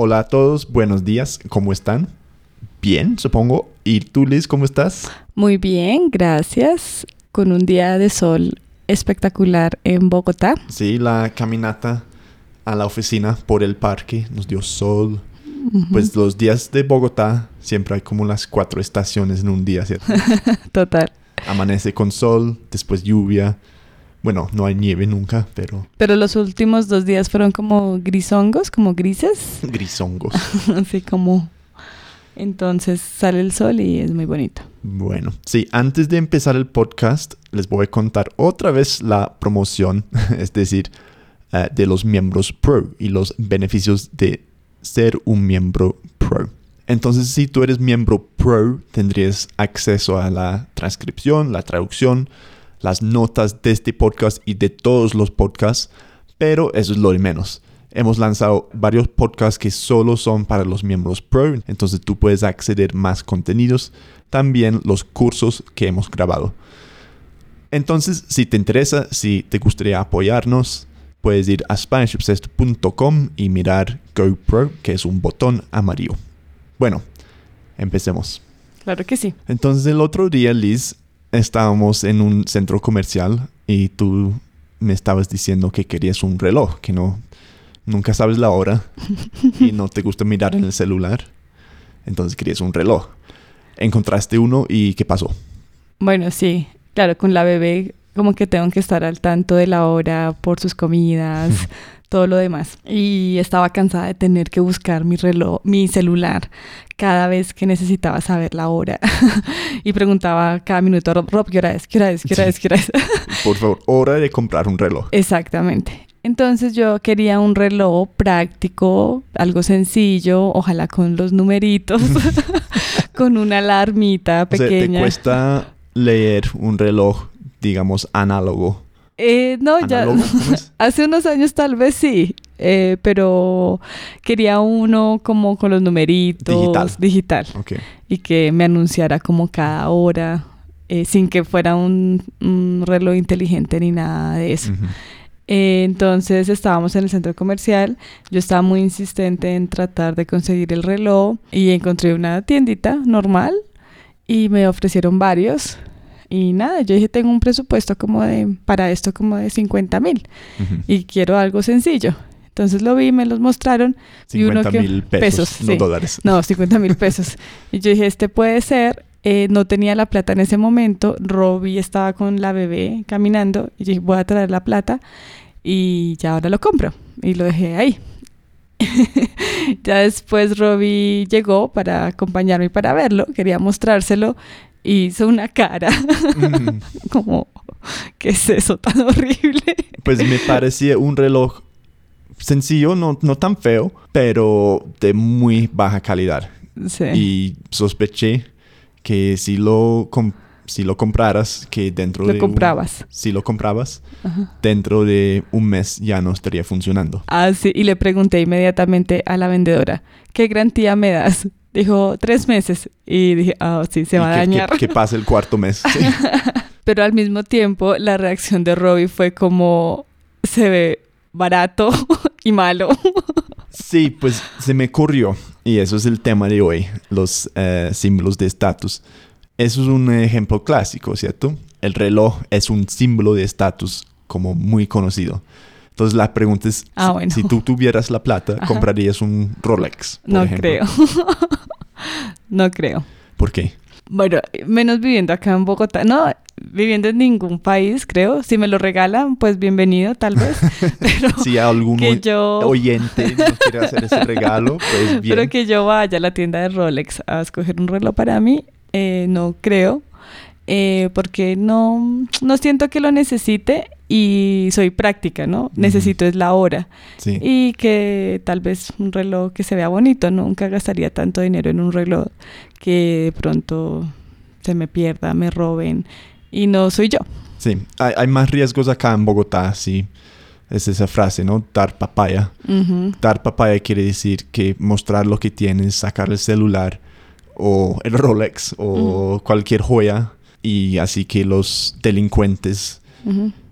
Hola a todos, buenos días, ¿cómo están? Bien, supongo. ¿Y tú, Liz, cómo estás? Muy bien, gracias. Con un día de sol espectacular en Bogotá. Sí, la caminata a la oficina por el parque nos dio sol. Pues los días de Bogotá siempre hay como las cuatro estaciones en un día, ¿cierto? Total. Amanece con sol, después lluvia. Bueno, no hay nieve nunca, pero... Pero los últimos dos días fueron como grisongos, como grises. Grisongos. Así como... Entonces sale el sol y es muy bonito. Bueno, sí, antes de empezar el podcast les voy a contar otra vez la promoción, es decir, eh, de los miembros Pro y los beneficios de ser un miembro Pro. Entonces, si tú eres miembro Pro, tendrías acceso a la transcripción, la traducción, las notas de este podcast y de todos los podcasts, pero eso es lo de menos. Hemos lanzado varios podcasts que solo son para los miembros Pro, entonces tú puedes acceder más contenidos, también los cursos que hemos grabado. Entonces, si te interesa, si te gustaría apoyarnos, puedes ir a SpanishObsessed.com y mirar GoPro, que es un botón amarillo. Bueno, empecemos. Claro que sí. Entonces el otro día, Liz, estábamos en un centro comercial y tú me estabas diciendo que querías un reloj, que no nunca sabes la hora y no te gusta mirar en el celular. Entonces querías un reloj. Encontraste uno y ¿qué pasó? Bueno, sí, claro, con la bebé como que tengo que estar al tanto de la hora por sus comidas, todo lo demás. Y estaba cansada de tener que buscar mi reloj, mi celular cada vez que necesitaba saber la hora. y preguntaba cada minuto, Rob, Rob, ¿qué hora es? ¿Qué hora es? ¿Qué hora es? ¿Qué hora es? Por favor, hora de comprar un reloj. Exactamente. Entonces yo quería un reloj práctico, algo sencillo, ojalá con los numeritos, con una alarmita pequeña. ¿Te cuesta leer un reloj, digamos, análogo? Eh, no, ya. Hace unos años tal vez sí. Eh, pero quería uno como con los numeritos. Digital. Digital. Y que me anunciara como cada hora. Eh, sin que fuera un, reloj inteligente ni nada de eso. entonces estábamos en el centro comercial. Yo estaba muy insistente en tratar de conseguir el reloj y encontré una tiendita normal y me ofrecieron varios. Y nada, yo dije, tengo un presupuesto como de, para esto como de 50 mil y quiero algo sencillo. Entonces lo vi, me los mostraron. 50 mil pesos, no dólares. No, 50 mil pesos. y yo dije, este puede ser. Eh, no tenía la plata en ese momento. Robbie estaba con la bebé caminando. Y dije, voy a traer la plata. Y ya ahora lo compro. Y lo dejé ahí. ya después Robbie llegó para acompañarme y para verlo. Quería mostrárselo hizo una cara como, ¿qué es eso tan horrible? Pues me parecía un reloj sencillo, no, no tan feo, pero de muy baja calidad. Sí. Y sospeché que si lo, si lo compraras, que dentro lo de... comprabas. si lo comprabas, dentro de un mes ya no estaría funcionando. Ah, sí. Y le pregunté inmediatamente a la vendedora, ¿qué garantía me das? Dijo tres meses y dije, ah, sí, se va a dañar. Que, pase el cuarto mes. Pero al mismo tiempo, la reacción de Robbie fue como, se ve barato y malo. sí, pues se me ocurrió, y eso es el tema de hoy, los eh, símbolos de estatus. Eso es un ejemplo clásico, ¿cierto? El reloj es un símbolo de estatus como muy conocido. Entonces la pregunta es, ah, si, tú tuvieras la plata, ¿comprarías un Rolex? no creo. no creo. ¿Por qué? Bueno, menos viviendo acá en Bogotá. No, viviendo en ningún país, creo. Si me lo regalan, pues bienvenido, tal vez. Pero si algún oyente nos quiere hacer ese regalo, pues bien. Pero que yo vaya a la tienda de Rolex a escoger un reloj para mí, eh, no creo. Eh, porque no, no siento que lo necesite y soy práctica, ¿no? Necesito es la hora. Y que tal vez un reloj que se vea bonito, nunca gastaría tanto dinero en un reloj que de pronto se me pierda, me roben y no soy yo. Sí, hay, más riesgos acá en Bogotá, sí. Es esa frase, ¿no? Dar papaya. Dar papaya quiere decir que mostrar lo que tienes, sacar el celular o el Rolex o cualquier joya y así que los delincuentes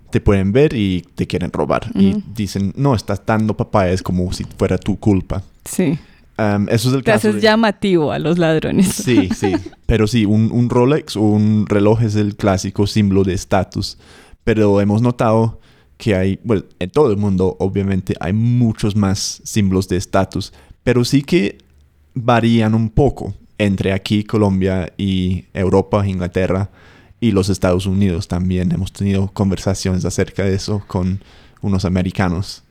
te pueden ver y te quieren robar y dicen, no, estás dando papaya, es como si fuera tu culpa. Sí. Um, eso es el Te caso. haces de- llamativo a los ladrones. Sí, sí. Pero sí, un, un Rolex o un reloj es el clásico símbolo de estatus. Pero hemos notado que hay, bueno, en todo el mundo obviamente hay muchos más símbolos de estatus, pero sí que varían un poco entre aquí, Colombia y Europa, Inglaterra y los Estados Unidos también. Hemos tenido conversaciones acerca de eso con unos americanos,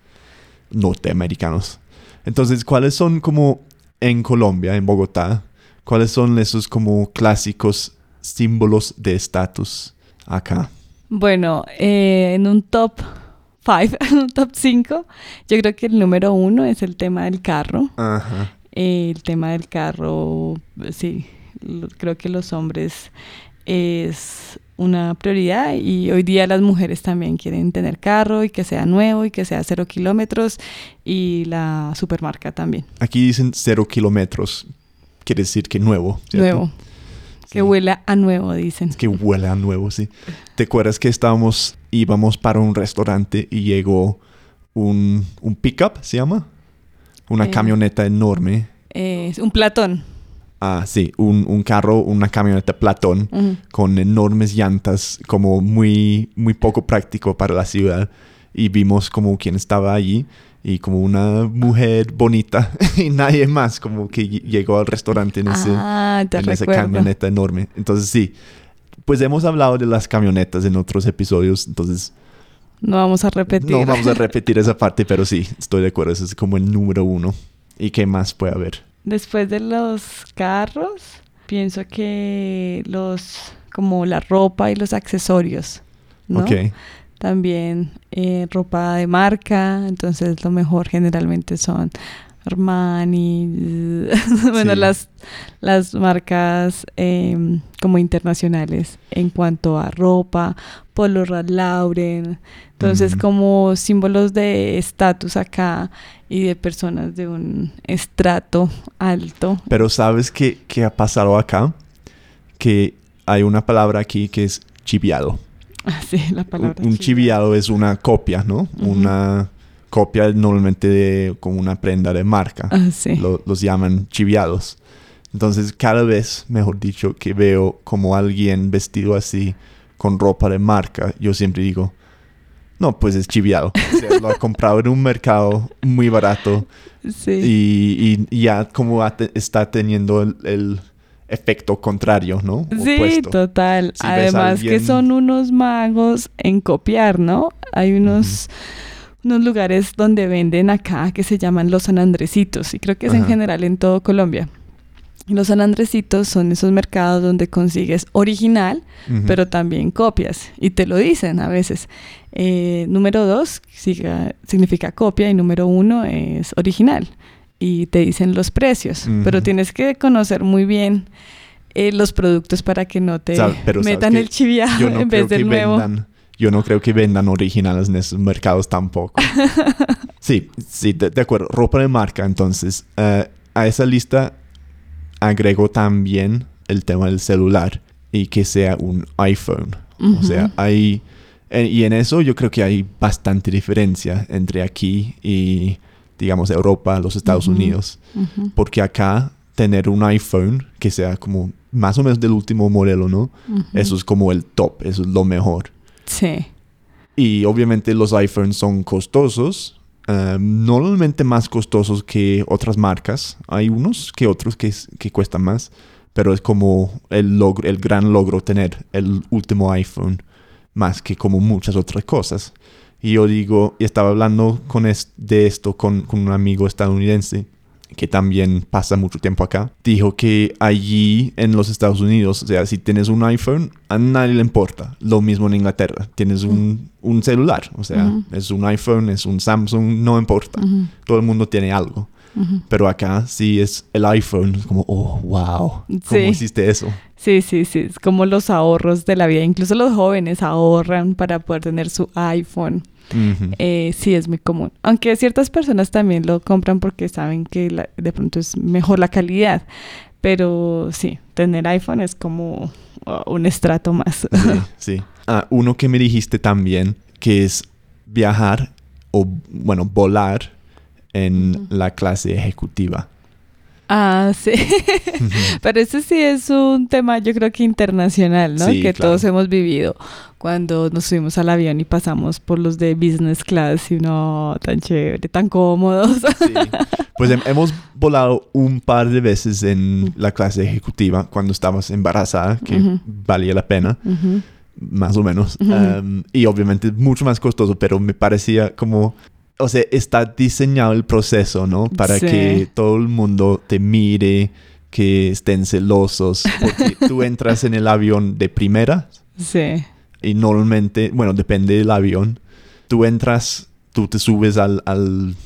norteamericanos. Entonces, ¿cuáles son como en Colombia, en Bogotá, cuáles son esos como clásicos símbolos de estatus acá? Bueno, eh, en un top 5, en un top 5, yo creo que el número uno es el tema del carro. Ajá. Eh, el tema del carro, sí, creo que los hombres es una prioridad y hoy día las mujeres también quieren tener carro y que sea nuevo y que sea cero kilómetros y la supermarca también, Aquí dicen cero kilómetros, quiere decir que nuevo. ¿cierto? nuevo, que huela a nuevo, dicen. Es que huele a nuevo, sí. ¿Te acuerdas que estábamos, íbamos para un restaurante y llegó un, un pickup, se llama? Una Eh. camioneta enorme. Eh, un platón. Ah, sí, un, un carro, una camioneta platón Ujú. con enormes llantas, como muy, muy poco práctico para la ciudad. Y vimos como quien estaba allí y como una mujer bonita y nadie más, como que ll- llegó al restaurante en ese, ah, en esa camioneta enorme. Entonces sí, pues hemos hablado de las camionetas en otros episodios, entonces No vamos a repetir. no vamos a repetir esa parte, pero sí, estoy de acuerdo, ese es como el número uno. ¿Y qué más puede haber? Después de los carros, pienso que los, como la ropa y los accesorios, ¿no? También eh, ropa de marca, entonces lo mejor generalmente son Armani, bueno, Sí. las, las marcas em, como internacionales en cuanto a ropa, Polo Ralph Lauren, entonces como símbolos de estatus acá y de personas de un estrato alto. pero ¿sabes qué, qué ha pasado acá? Que hay una palabra aquí que es chiviado. Así la palabra. un chiviado. chiviado es una copia, ¿no? Una copia normalmente de como una prenda de marca. Ah, sí. Lo- los llaman chiviados. Entonces, cada vez, mejor dicho, que veo como alguien vestido así con ropa de marca, yo siempre digo, no, pues es chiviado. O sea, lo ha comprado en un mercado muy barato Sí. y, y ya como está teniendo el, el efecto contrario, ¿no? Sí, Opuesto. total. Si Además que alguien- son unos magos en copiar, ¿no? Hay unos, unos lugares donde venden acá que se llaman los San Andresitos y creo que es en general en todo Colombia. Los San Andresitos son esos mercados donde consigues original, pero también copias. Y te lo dicen a veces. Eh, número dos siga- significa copia y número uno es original. Y te dicen los precios. Pero tienes que conocer muy bien eh, los productos para que no te pero metan el no en vez del nuevo. vendan yo no creo que vendan originales en esos mercados tampoco sí sí de, de acuerdo ropa de marca entonces eh, a esa lista agrego también el tema del celular y que sea un iPhone o sea hay en- y en eso yo creo que hay bastante diferencia entre aquí y digamos Europa los Estados. Unidos porque acá tener un iPhone que sea como más o menos del último modelo, ¿no? Eso es como el top, eso es lo mejor. Sí. Y obviamente los iPhones son costosos, eh, normalmente más costosos que otras marcas. Hay unos que otros que, que cuestan más, pero es como el, logro, el gran logro tener el último iPhone más que como muchas otras cosas. Y yo digo, y estaba hablando con es- de esto con, con un amigo estadounidense que también pasa mucho tiempo acá, dijo que allí en los Estados Unidos, o sea, si tienes un iPhone, a nadie le importa. Lo mismo en Inglaterra, tienes un, un celular, o sea, Ujú. es un iPhone, es un Samsung, no importa. Ujú, Todo el mundo tiene algo. Pero acá sí es el iPhone, es como, oh, wow, ¿cómo Sí. hiciste eso? Sí, sí, sí. Es como los ahorros de la vida. Incluso los jóvenes ahorran para poder tener su iPhone. Eh, sí, es muy común. Aunque ciertas personas también lo compran porque saben que la- de pronto es mejor la calidad. Pero sí, tener iPhone es como oh, un estrato más. Sí, sí. Ah, uno que me dijiste también, que es viajar o, bueno, volar en la clase ejecutiva. Ah, sí. Pero ese sí es un tema, yo creo que internacional, ¿no? que todos hemos vivido cuando nos subimos al avión y pasamos por los de business class y no tan chévere, tan cómodos. Sí. Pues hemos volado un par de veces en la clase ejecutiva cuando estabas embarazada, que valía la pena. Más o menos. y obviamente mucho más costoso, pero me parecía como o sea, está diseñado el proceso, ¿no? Para que todo el mundo te mire, que estén celosos, porque tú entras en el avión de primera. Sí. Y normalmente, bueno, depende del avión. Tú entras, tú te subes al, al,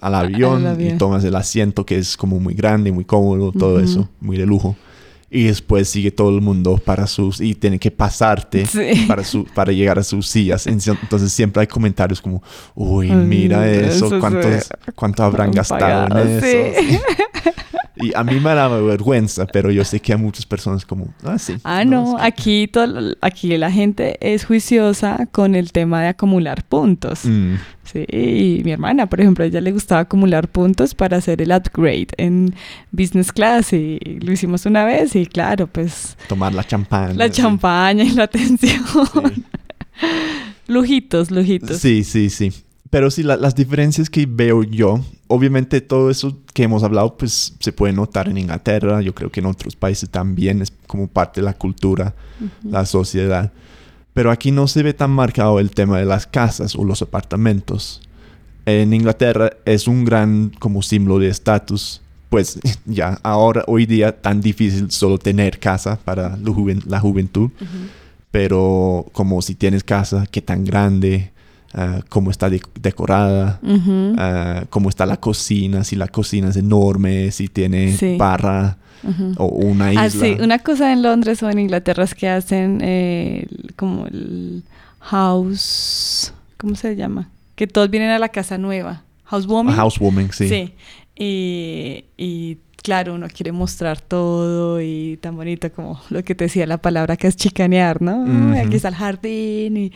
avión, y tomas el asiento que es como muy grande, muy cómodo, todo eso, muy de lujo y después sigue todo el mundo para sus y tiene que pasarte para su para llegar a sus sillas. Entonces siempre hay comentarios como uy mira eso, cuántos cuánto habrán gastado en eso y a mí me daba vergüenza pero yo sé que a muchas personas como ah sí ah no, aquí todo, aquí la gente es juiciosa con el tema de acumular puntos. Mm. Sí, y mi hermana, por ejemplo, a ella le gustaba acumular puntos para hacer el upgrade en business class y lo hicimos una vez y claro, pues... Tomar la champaña. La champaña y la atención. lujitos, lujitos. Sí, sí, sí. Pero sí, las diferencias que veo yo, obviamente todo eso que hemos hablado, pues se puede notar en Inglaterra, yo creo que en otros países también es como parte de la cultura, la sociedad. Pero aquí no se ve tan marcado el tema de las casas o los apartamentos. En Inglaterra es un gran como símbolo de estatus. Pues ya ahora, hoy día, tan difícil solo tener casa para la, juventud. Pero como si tienes casa, qué tan grande, uh, cómo está decorada, uh, cómo está la cocina, si la cocina es enorme, si tiene barra o una ah, isla. sí, una cosa en Londres o en Inglaterra es que hacen eh, como el house, ¿cómo se llama? Que todos vienen a la casa nueva. Housewarming. Housewarming, sí. Sí. Y, y claro, uno quiere mostrar todo y tan bonito como lo que te decía la palabra que es chicanear, ¿no? Aquí está el jardín y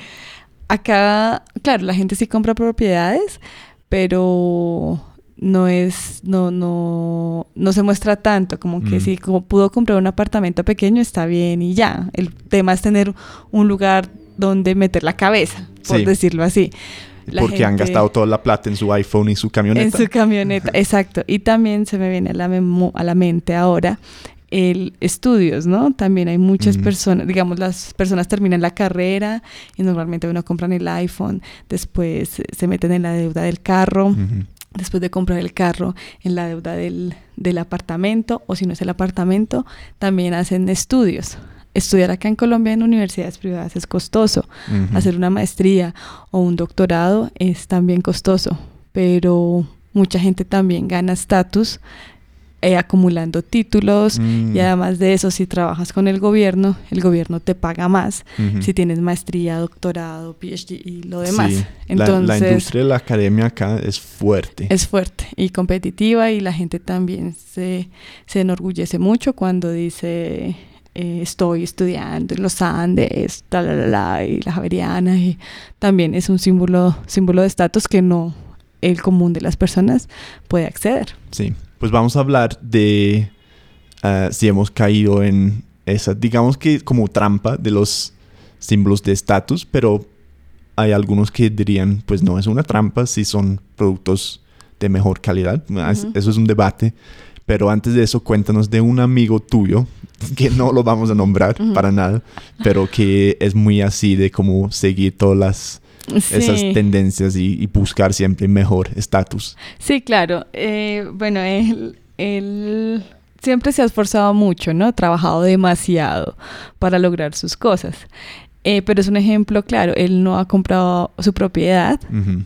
acá, claro, la gente sí compra propiedades, pero no es, no, no, no se muestra tanto, como que mm. si como pudo comprar un apartamento pequeño está bien y ya. El tema es tener un lugar donde meter la cabeza, por decirlo así. Porque han gastado toda la plata en su iPhone y su camioneta. En su camioneta, exacto. Y también se me viene a la, a la mente ahora el estudios, ¿no? También hay muchas personas, digamos, las personas terminan la carrera y normalmente uno compran el iPhone, después se meten en la deuda del carro después de comprar el carro en la deuda del, apartamento o si no es el apartamento, también hacen estudios. Estudiar acá en Colombia en universidades privadas es costoso. Hacer una maestría o un doctorado es también costoso, pero mucha gente también gana estatus eh, acumulando títulos y mm. además de eso si trabajas con el gobierno, el gobierno te paga más si tienes maestría, doctorado, PhD y lo demás. Entonces, la, industria de la academia acá es fuerte. Es fuerte y competitiva y la gente también se, se enorgullece mucho cuando dice eh, estoy estudiando en los Andes, y la Javeriana y también es un símbolo, símbolo de estatus que no el común de las personas puede acceder. Sí, pues vamos a hablar de ah, si hemos caído en esa, digamos que como trampa de los símbolos de estatus, pero hay algunos que dirían, pues no es una trampa si son productos de mejor calidad. Ah, eso es un debate. Pero antes de eso, cuéntanos de un amigo tuyo, que no lo vamos a nombrar para nada, pero que es muy así de cómo seguir todas las esas tendencias y, buscar siempre mejor estatus. Sí, claro. Eh, bueno, él, siempre se ha esforzado mucho, ¿no? Ha trabajado demasiado para lograr sus cosas. Eh, pero es un ejemplo claro, él no ha comprado su propiedad,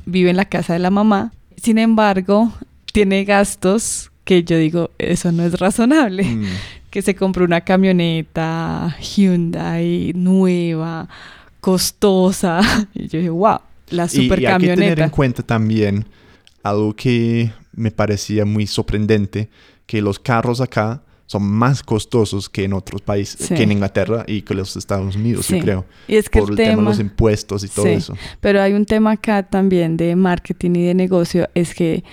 vive en la casa de la mamá, sin embargo, tiene gastos que yo digo, eso no es razonable. Mm. Que se compró una camioneta Hyundai nueva, costosa. Y yo dije, wow, la super y, y hay que tener en cuenta también algo que me parecía muy sorprendente, que los carros acá son más costosos que en otros países, que en Inglaterra y que en los Estados Unidos, yo creo. Y es que por el, tema, de los impuestos y todo eso. Pero hay un tema acá también de marketing y de negocio, es que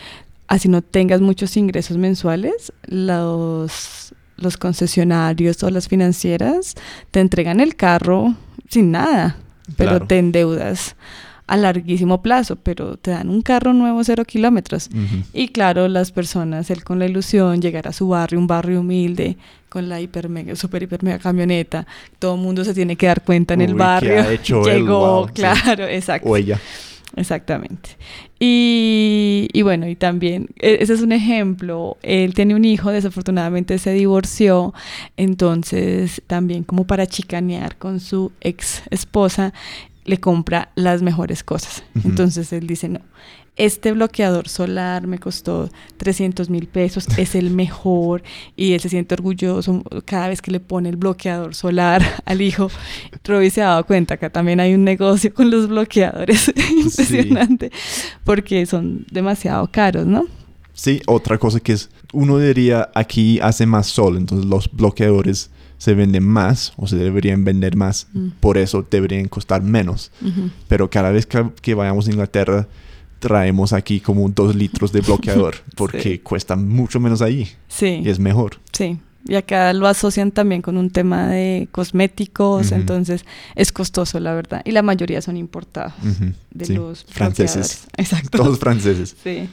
así no tengas muchos ingresos mensuales, los, los concesionarios o las financieras te entregan el carro sin nada, pero Claro. te endeudas a larguísimo plazo, pero te dan un carro nuevo cero kilómetros. Y claro, las personas, él con la ilusión, llegar a su barrio, un barrio humilde, con la hiper mega, super hiper mega camioneta, todo el mundo se tiene que dar cuenta en el Uy, ¿qué barrio. ha hecho él? Llegó, sí. claro, exacto. O ella. Exactamente. Y, y bueno, y también, e- ese es un ejemplo, él tiene un hijo, desafortunadamente se divorció, entonces también como para chicanear con su ex esposa, le compra las mejores cosas. Entonces él dice, no, este bloqueador solar me costó 300 mil pesos, es el mejor y él se siente orgulloso cada vez que le pone el bloqueador solar al hijo. Robbie se ha dado cuenta que también hay un negocio con los bloqueadores impresionante porque son demasiado caros, ¿no? Sí, otra cosa que es, uno diría aquí hace más sol, entonces los bloqueadores se venden más o se deberían vender más, Mm. por eso deberían costar menos. Pero cada vez que, que vayamos a Inglaterra, traemos aquí como dos litros de bloqueador porque Sí. cuesta mucho menos ahí Sí. y es mejor. Sí, y acá lo asocian también con un tema de cosméticos, entonces es costoso, la verdad. Y la mayoría son importados de sí, los franceses. Exacto. Todos franceses. Sí.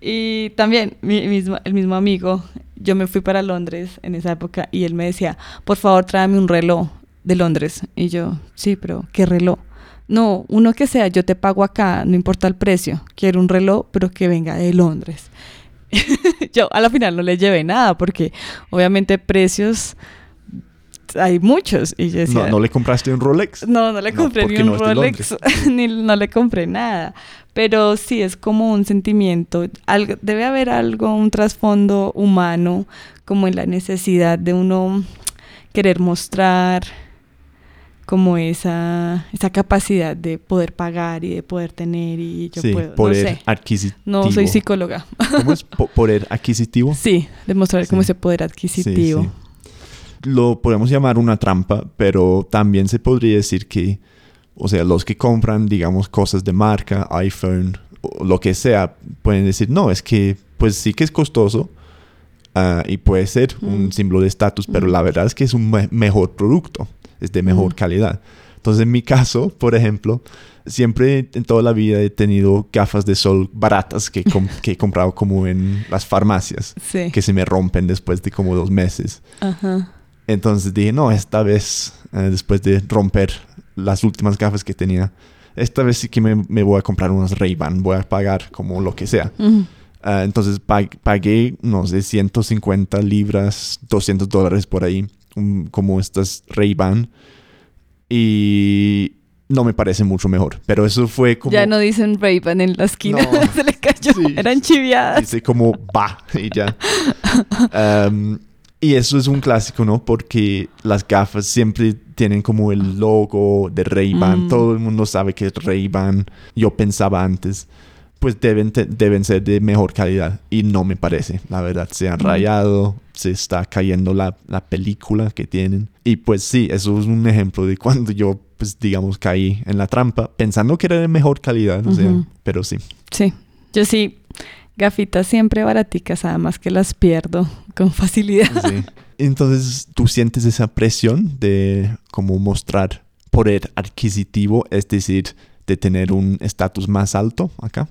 Y también mi mismo, el mismo amigo, yo me fui para Londres en esa época y él me decía, por favor tráeme un reloj de Londres. Y yo, sí, pero ¿qué reloj? No, uno que sea, yo te pago acá, no importa el precio. Quiero un reloj, pero que venga de Londres. yo a la final no le llevé nada porque obviamente precios hay muchos. Y yo decía, No, ¿No le compraste un Rolex? no, no le No, compré ni un no Rolex, ni no le compré nada. Pero sí es como un sentimiento, algo, debe haber algo, un trasfondo humano, como en la necesidad de uno querer mostrar como esa, esa capacidad de poder pagar y de poder tener y yo sí, puedo, poder no sé, adquisitivo. no soy psicóloga. ¿Cómo es? Po- ¿Poder adquisitivo? Sí, demostrar como Sí. ese poder adquisitivo. Sí. Lo podemos llamar una trampa, pero también se podría decir que, o sea, los que compran, digamos, cosas de marca, iPhone, o lo que sea, pueden decir, no, es que, pues sí que es costoso ah, y puede ser un Mm. símbolo de estatus, pero la verdad es que es un me- mejor producto, es de mejor Mm. calidad. Entonces, en mi caso, por ejemplo, siempre en toda la vida he tenido gafas de sol baratas que, com- que he comprado como en las farmacias Sí. que se me rompen después de como dos meses. Ajá. Entonces dije, no, esta vez, eh, después de romper las últimas gafas que tenía, esta vez sí que me, me voy a comprar unas Ray-Ban, voy a pagar como lo que sea. Ujú. Ah, entonces pa- pagué, no sé, 150 libras, 200 dólares por ahí, como estas Ray-Ban. Y no me parece mucho mejor, pero eso fue como... Ya no dicen Ray-Ban en la esquina, No. se le cayó, Sí. eran chiviadas. Dice como va y ya. Am, y eso es un clásico, ¿no? Porque las gafas siempre tienen como el logo de Ray-Ban. Mm. Todo el mundo sabe que es Ray-Ban. Yo pensaba antes, pues deben, deben ser de mejor calidad. Y no me parece, la verdad. Se han rayado, se está cayendo la, la película que tienen. Y pues sí, eso es un ejemplo de cuando yo, pues digamos, caí en la trampa pensando que era de mejor calidad. O sea, pero sí. Sí, yo sí, gafitas siempre baraticas, además que las pierdo con facilidad. Sí. Entonces, ¿tú sientes esa presión de como mostrar poder adquisitivo, es decir, de tener un estatus más alto acá?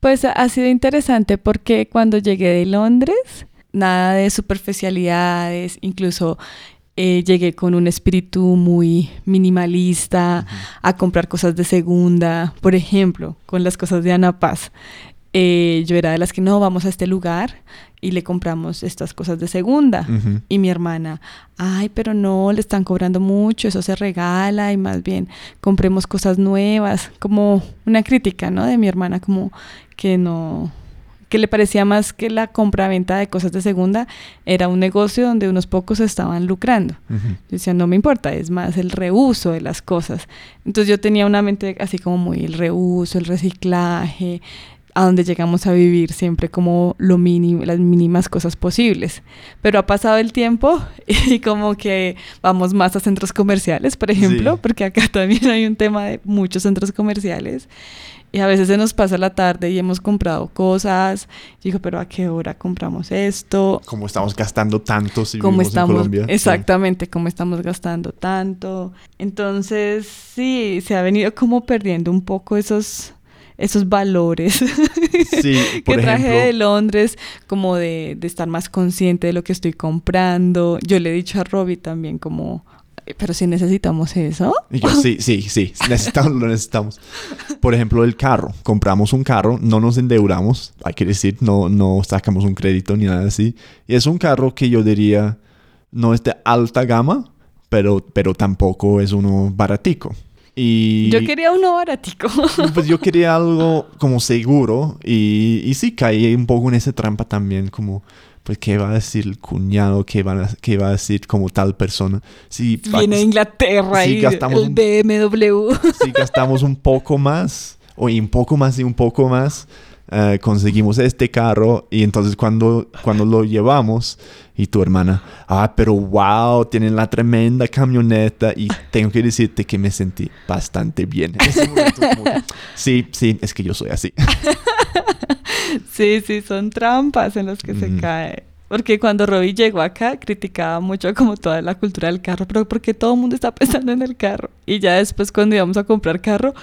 Pues ha sido interesante porque cuando llegué de Londres, nada de superficialidades, incluso eh, llegué con un espíritu muy minimalista a comprar cosas de segunda, por ejemplo, con las cosas de Ana Paz. Eh, yo era de las que no, vamos a este lugar y le compramos estas cosas de segunda. Y mi hermana, ay, pero no, le están cobrando mucho, eso se regala y más bien compremos cosas nuevas, como una crítica, ¿no? De mi hermana, como que no, que le parecía más que la compra-venta de cosas de segunda era un negocio donde unos pocos estaban lucrando. Yo decía, no me importa, es más el reuso de las cosas. Entonces yo tenía una mente así como muy el reuso, el reciclaje, a donde llegamos a vivir siempre como lo mínimo, las mínimas cosas posibles. Pero ha pasado el tiempo y como que vamos más a centros comerciales, por ejemplo, Sí. porque acá también hay un tema de muchos centros comerciales. Y a veces se nos pasa la tarde y hemos comprado cosas. Digo, pero ¿a qué hora compramos esto? Como estamos gastando tanto si ¿Cómo vivimos estamos, en Colombia. Exactamente, cómo estamos gastando tanto. Entonces, sí, se ha venido como perdiendo un poco esos esos valores Sí, por que traje ejemplo, de Londres, como de, de estar más consciente de lo que estoy comprando. Yo le he dicho a Robbie también como, "Eh, pero si necesitamos eso. Y yo, sí, sí, sí, necesitamos, lo necesitamos. Por ejemplo, el carro. Compramos un carro, no nos endeudamos, hay que decir, no, no sacamos un crédito ni nada así. Y es un carro que yo diría no es de alta gama, pero, pero tampoco es uno baratico. Y Yo quería uno baratico. pues yo quería algo como seguro y, y sí caí un poco en esa trampa también, como, pues, ¿qué va a decir el cuñado? ¿Qué va a, qué va a decir como tal persona? Si Viene de Inglaterra Sí, y gastamos el un- BMW. si gastamos un poco más, o un poco más y un poco más, eh, conseguimos este carro y entonces cuando, cuando lo llevamos y tu hermana, ah, pero wow, tienen la tremenda camioneta y tengo que decirte que me sentí bastante bien. En ese momento, como sí, sí, es que yo soy así. Sí, sí, son trampas en las que se Ujú. cae. Porque cuando Robbie llegó acá, criticaba mucho como toda la cultura del carro, pero porque todo el mundo está pensando en el carro. Y ya después cuando íbamos a comprar carro,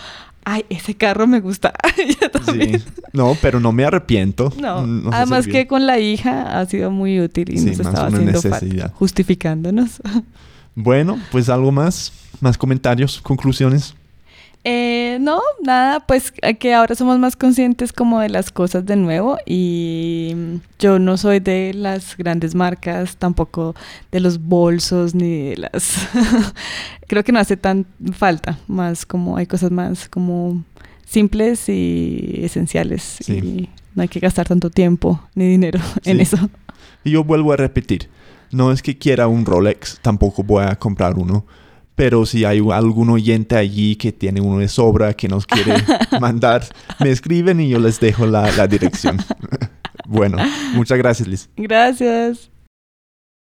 ay, ese carro me gusta. Sí. No, pero no me arrepiento. No, Nos además que con la hija ha sido muy útil y Sí, nos estaba haciendo falta, justificándonos. Bueno, pues algo más, más comentarios, conclusiones. Eh, no, nada, pues eh, que ahora somos más conscientes como de las cosas de nuevo y yo no soy de las grandes marcas, tampoco de los bolsos ni de las... Creo que no hace tan falta, más como hay cosas más como simples y esenciales Sí. y no hay que gastar tanto tiempo ni dinero en eso. Y yo vuelvo a repetir, no es que quiera un Rolex, tampoco voy a comprar uno, pero si hay algún oyente allí que tiene uno de sobra, que nos quiere mandar, me escriben y yo les dejo la, la dirección. bueno, muchas gracias Liz. Gracias.